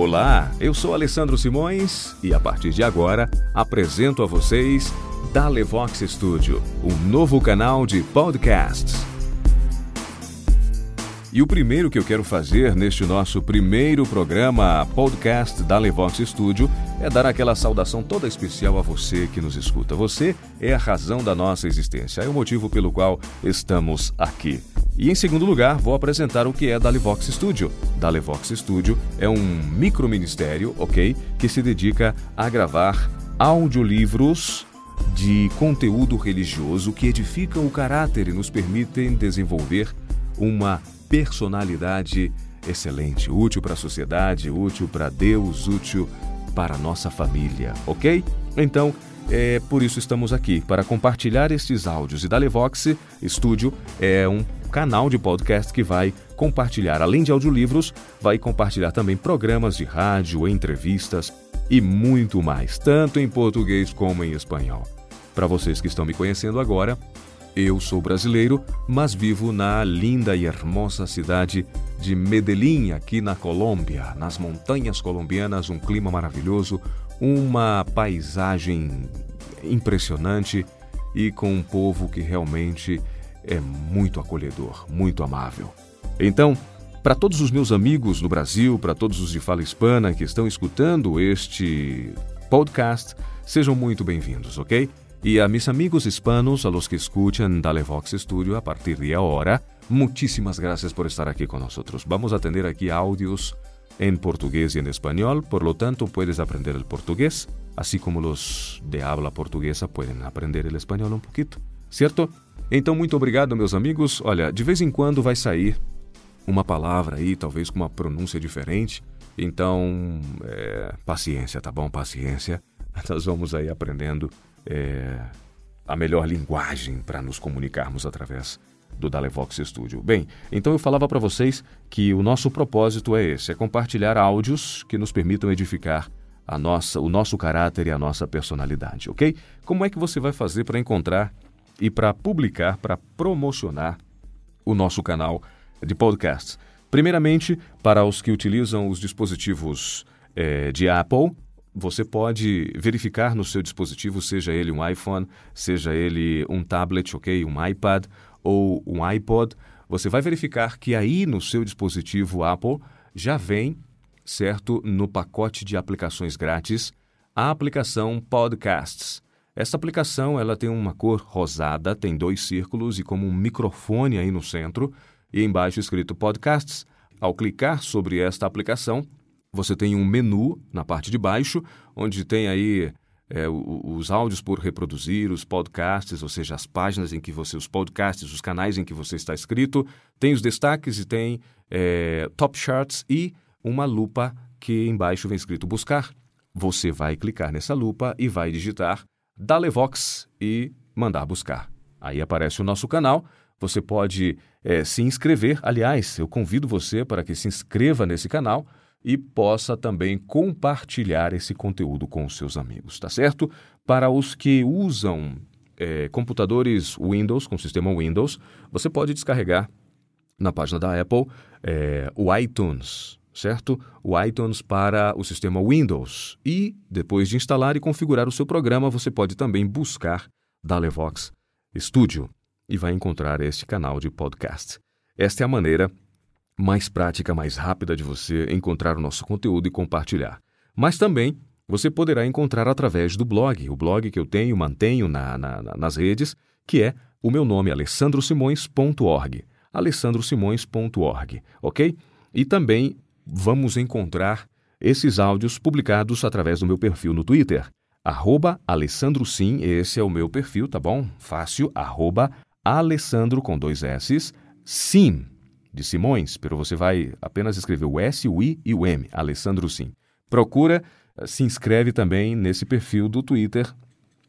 Olá, eu sou Alessandro Simões e a partir de agora apresento a vocês Dalevox Studio, um novo canal de podcasts. E o primeiro que eu quero fazer neste nosso primeiro programa podcast da Levox Studio é dar aquela saudação toda especial a você que nos escuta. Você é a razão da nossa existência, é o motivo pelo qual estamos aqui. E em segundo lugar, vou apresentar o que é Dalivox Studio. Dalivox Studio é um microministério, ok, que se dedica a gravar audiolivros de conteúdo religioso que edificam o caráter e nos permitem desenvolver uma personalidade excelente, útil para a sociedade, útil para Deus, útil para a nossa família, ok? Então, é por isso estamos aqui, para compartilhar estes áudios. E da Levox Studio é um canal de podcast que vai compartilhar, além de audiolivros, vai compartilhar também programas de rádio, entrevistas e muito mais, tanto em português como em espanhol. Para vocês que estão me conhecendo agora, eu sou brasileiro, mas vivo na linda e hermosa cidade de Medellín, aqui na Colômbia, nas montanhas colombianas, um clima maravilhoso, uma paisagem impressionante e com um povo que realmente é muito acolhedor, muito amável. Então, para todos os meus amigos no Brasil, para todos os de fala hispana que estão escutando este podcast, sejam muito bem-vindos, ok? E a mis amigos hispanos, a los que escuchan Dalevox Studio a partir de ahora, muchísimas gracias por estar aquí con nosotros. Vamos a tener aquí audios en portugués y en español, por lo tanto puedes aprender el portugués, así como los de habla portuguesa pueden aprender el español un poquito, ¿cierto? Então, muito obrigado, meus amigos. Olha, de vez em quando vai sair uma palavra aí, talvez com uma pronúncia diferente. Então, é, paciência, tá bom? Paciência. Nós vamos aí aprendendo é, a melhor linguagem para nos comunicarmos através do Dalevox Studio. Bem, então eu falava para vocês que o nosso propósito é esse, é compartilhar áudios que nos permitam edificar a nossa, o nosso caráter e a nossa personalidade, ok? Como é que você vai fazer para encontrar e para publicar, para promocionar o nosso canal de podcasts? Primeiramente, para os que utilizam os dispositivos é, de Apple, você pode verificar no seu dispositivo, seja ele um iPhone, seja ele um tablet, ok, um iPad ou um iPod, você vai verificar que aí no seu dispositivo Apple já vem, certo, no pacote de aplicações grátis, a aplicação Podcasts. Essa aplicação ela tem uma cor rosada, tem dois círculos e como um microfone aí no centro e embaixo escrito Podcasts. Ao clicar sobre esta aplicação, você tem um menu na parte de baixo, onde tem aí é, os áudios por reproduzir, os podcasts, ou seja, as páginas em que você, os podcasts, os canais em que você está inscrito, tem os destaques e tem é, top charts e uma lupa que embaixo vem escrito buscar. Você vai clicar nessa lupa e vai digitar Dalevox e mandar buscar. Aí aparece o nosso canal. Você pode é, se inscrever. Aliás, eu convido você para que se inscreva nesse canal e possa também compartilhar esse conteúdo com os seus amigos, tá certo? Para os que usam é, computadores Windows, com sistema Windows, você pode descarregar na página da Apple é, o iTunes, certo? O iTunes para o sistema Windows. E, depois de instalar e configurar o seu programa, você pode também buscar Dalevox Studio e vai encontrar este canal de podcast. Esta é a maneira mais prática, mais rápida de você encontrar o nosso conteúdo e compartilhar. Mas também você poderá encontrar através do blog, o blog que eu tenho, mantenho na, na, nas redes, que é o meu nome, alessandrosimões.org. alessandrosimões.org, ok? E também vamos encontrar esses áudios publicados através do meu perfil no Twitter, arroba alessandrosim, esse é o meu perfil, tá bom? Fácil, arroba alessandro com dois S, sim, de Simões, pero você vai apenas escrever o S, o I e o M, Alessandro Sim. Procura, eh, se inscreve também nesse perfil do Twitter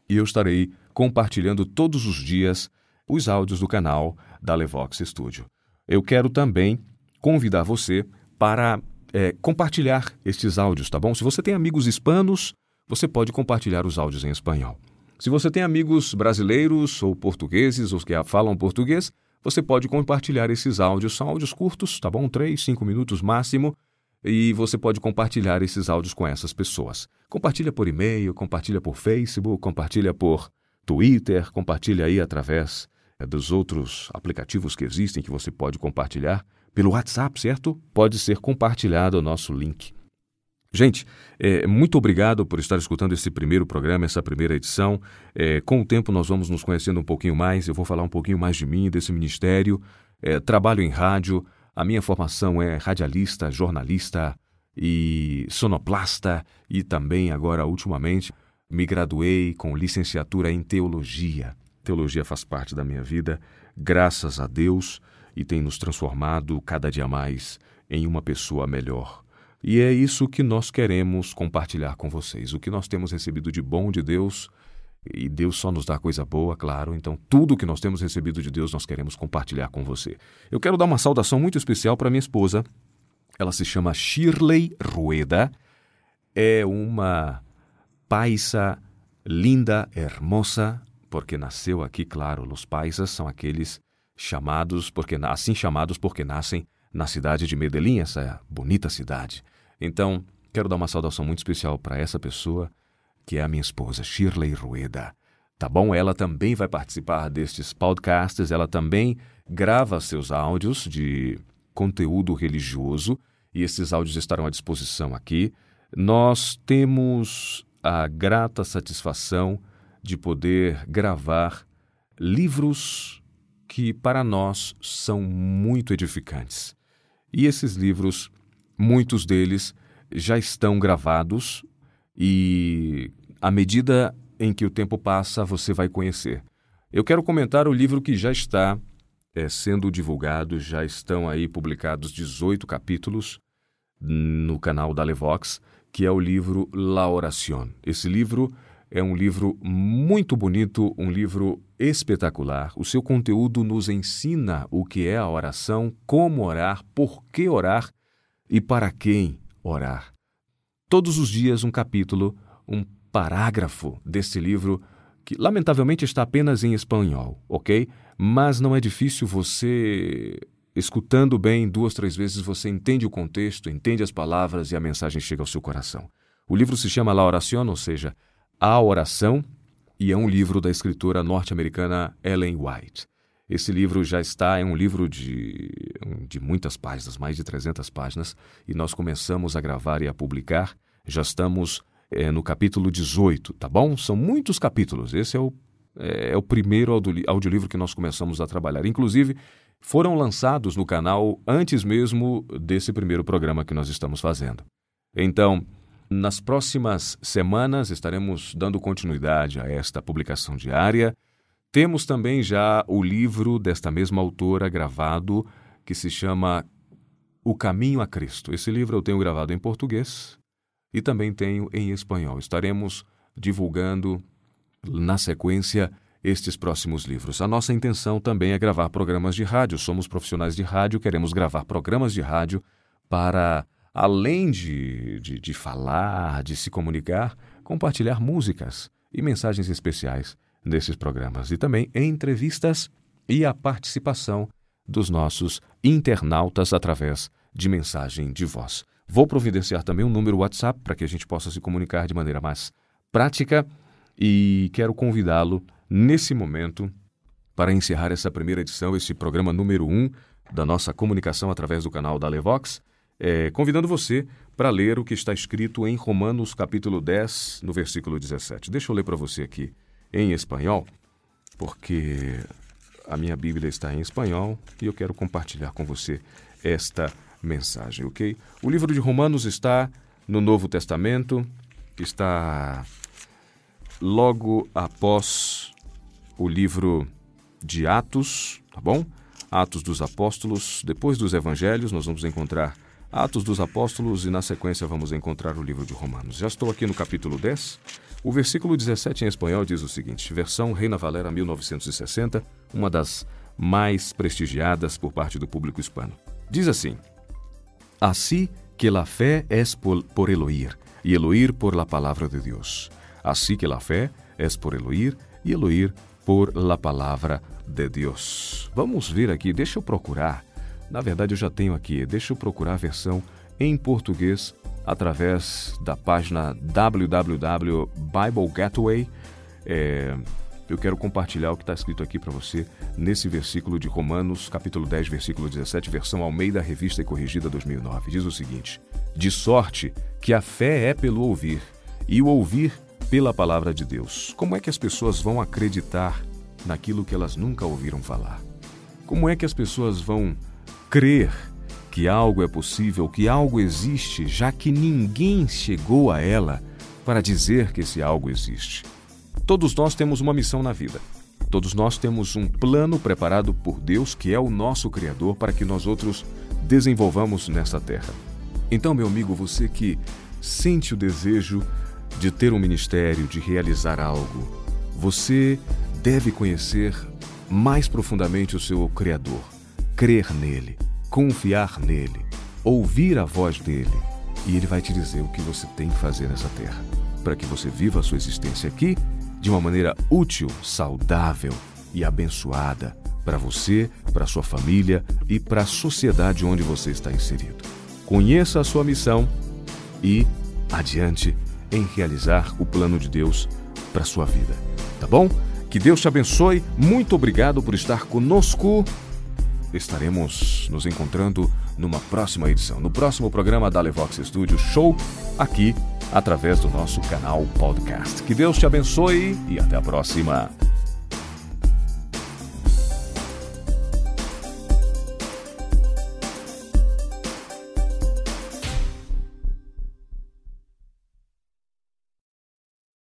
e eu estarei compartilhando todos os dias os áudios do canal da Levox Studio. Eu quero também convidar você para é, compartilhar estes áudios, tá bom? Se você tem amigos hispanos, você pode compartilhar os áudios em espanhol. Se você tem amigos brasileiros ou portugueses, ou que falam português, você pode compartilhar esses áudios. São áudios curtos, tá bom? Três, cinco minutos máximo. e você pode compartilhar esses áudios com essas pessoas. Compartilha por e-mail, compartilha por Facebook, compartilha por Twitter, compartilha aí através é, dos outros aplicativos que existem que você pode compartilhar. Pelo WhatsApp, certo? Pode ser compartilhado o nosso link. Gente, é, muito obrigado por estar escutando esse primeiro programa, essa primeira edição. É, com o tempo nós vamos nos conhecendo um pouquinho mais. Eu vou falar um pouquinho mais de mim, desse ministério. É, trabalho em rádio. A minha formação é radialista, jornalista e sonoplasta. E também, agora, ultimamente, me graduei com licenciatura em teologia. Teologia faz parte da minha vida, graças a Deus, e tem nos transformado cada dia mais em uma pessoa melhor. E é isso que nós queremos compartilhar com vocês. O que nós temos recebido de bom de Deus, e Deus só nos dá coisa boa, claro. Então, tudo que nós temos recebido de Deus, nós queremos compartilhar com você. Eu quero dar uma saudação muito especial para minha esposa. Ela se chama Shirley Rueda. É uma paisa linda, hermosa, porque nasceu aqui, claro. Os paisas são aqueles chamados, porque assim chamados porque nascem na cidade de Medellín, essa bonita cidade. Então, quero dar uma saudação muito especial para essa pessoa, que é a minha esposa, Shirley Rueda. Tá bom? Ela também vai participar destes podcasts, ela também grava seus áudios de conteúdo religioso e esses áudios estarão à disposição aqui. Nós temos a grata satisfação de poder gravar livros que para nós são muito edificantes. E esses livros, muitos deles já estão gravados e à medida em que o tempo passa, você vai conhecer. Eu quero comentar o livro que já está é, sendo divulgado, já estão aí publicados 18 capítulos no canal da Levox, que é o livro La Oración. Esse livro é um livro muito bonito, um livro espetacular. O seu conteúdo nos ensina o que é a oração, como orar, por que orar e para quem orar. Todos os dias, um capítulo, um parágrafo deste livro, que lamentavelmente está apenas em espanhol, ok? Mas não é difícil você. Escutando bem duas, três vezes, você entende o contexto, entende as palavras e a mensagem chega ao seu coração. O livro se chama La Oración, ou seja, a Oração, e é um livro da escritora norte-americana Ellen White. Esse livro já está, é um livro de, de muitas páginas, mais de 300 páginas, e nós começamos a gravar e a publicar. Já estamos é, no capítulo 18, tá bom? São muitos capítulos. Esse é o, é, é o primeiro audiolivro que nós começamos a trabalhar. Inclusive, foram lançados no canal antes mesmo desse primeiro programa que nós estamos fazendo. Então, nas próximas semanas estaremos dando continuidade a esta publicação diária. Temos também já o livro desta mesma autora gravado que se chama O Caminho a Cristo. Esse livro eu tenho gravado em português e também tenho em espanhol. Estaremos divulgando na sequência estes próximos livros. A nossa intenção também é gravar programas de rádio. Somos profissionais de rádio, queremos gravar programas de rádio para além de, de, de falar, de se comunicar, compartilhar músicas e mensagens especiais desses programas e também entrevistas e a participação dos nossos internautas através de mensagem de voz. Vou providenciar também um número WhatsApp para que a gente possa se comunicar de maneira mais prática e quero convidá-lo nesse momento para encerrar essa primeira edição, esse programa número 1 um da nossa comunicação através do canal da Levox é, convidando você para ler o que está escrito em Romanos capítulo 10, no versículo 17. Deixa eu ler para você aqui em espanhol, porque a minha Bíblia está em espanhol e eu quero compartilhar com você esta mensagem, ok? O livro de Romanos está no Novo Testamento, está logo após o livro de Atos, tá bom? Atos dos Apóstolos, depois dos Evangelhos, nós vamos encontrar Atos dos Apóstolos e na sequência vamos encontrar o livro de Romanos. Já estou aqui no capítulo 10. O versículo 17 em espanhol diz o seguinte: versão Reina Valera 1960, uma das mais prestigiadas por parte do público hispano. Diz assim: Assim que la fé es por, por el oír, por la palabra de Dios. Así que la fé es por el oír, y el oír por la palabra de Deus. Vamos ver aqui, deixa eu procurar na verdade, eu já tenho aqui. Deixa eu procurar a versão em português através da página www.biblegateway. É, eu quero compartilhar o que está escrito aqui para você nesse versículo de Romanos, capítulo 10, versículo 17, versão Almeida, revista e corrigida 2009. Diz o seguinte: De sorte que a fé é pelo ouvir, e o ouvir pela palavra de Deus. Como é que as pessoas vão acreditar naquilo que elas nunca ouviram falar? Como é que as pessoas vão crer que algo é possível, que algo existe, já que ninguém chegou a ela para dizer que esse algo existe? Todos nós temos uma missão na vida. Todos nós temos um plano preparado por Deus, que é o nosso Criador, para que nós outros desenvolvamos nesta terra. Então, meu amigo, você que sente o desejo de ter um ministério, de realizar algo, você deve conhecer mais profundamente o seu Criador, crer nele, confiar nele, ouvir a voz dele, e ele vai te dizer o que você tem que fazer nessa terra, para que você viva a sua existência aqui de uma maneira útil, saudável e abençoada para você, para sua família e para a sociedade onde você está inserido. Conheça a sua missão e adiante em realizar o plano de Deus para sua vida. Tá bom? Que Deus te abençoe. Muito obrigado por estar conosco. Estaremos nos encontrando numa próxima edição, no próximo programa da Levox Studio Show, aqui através do nosso canal podcast. Que Deus te abençoe e até a próxima.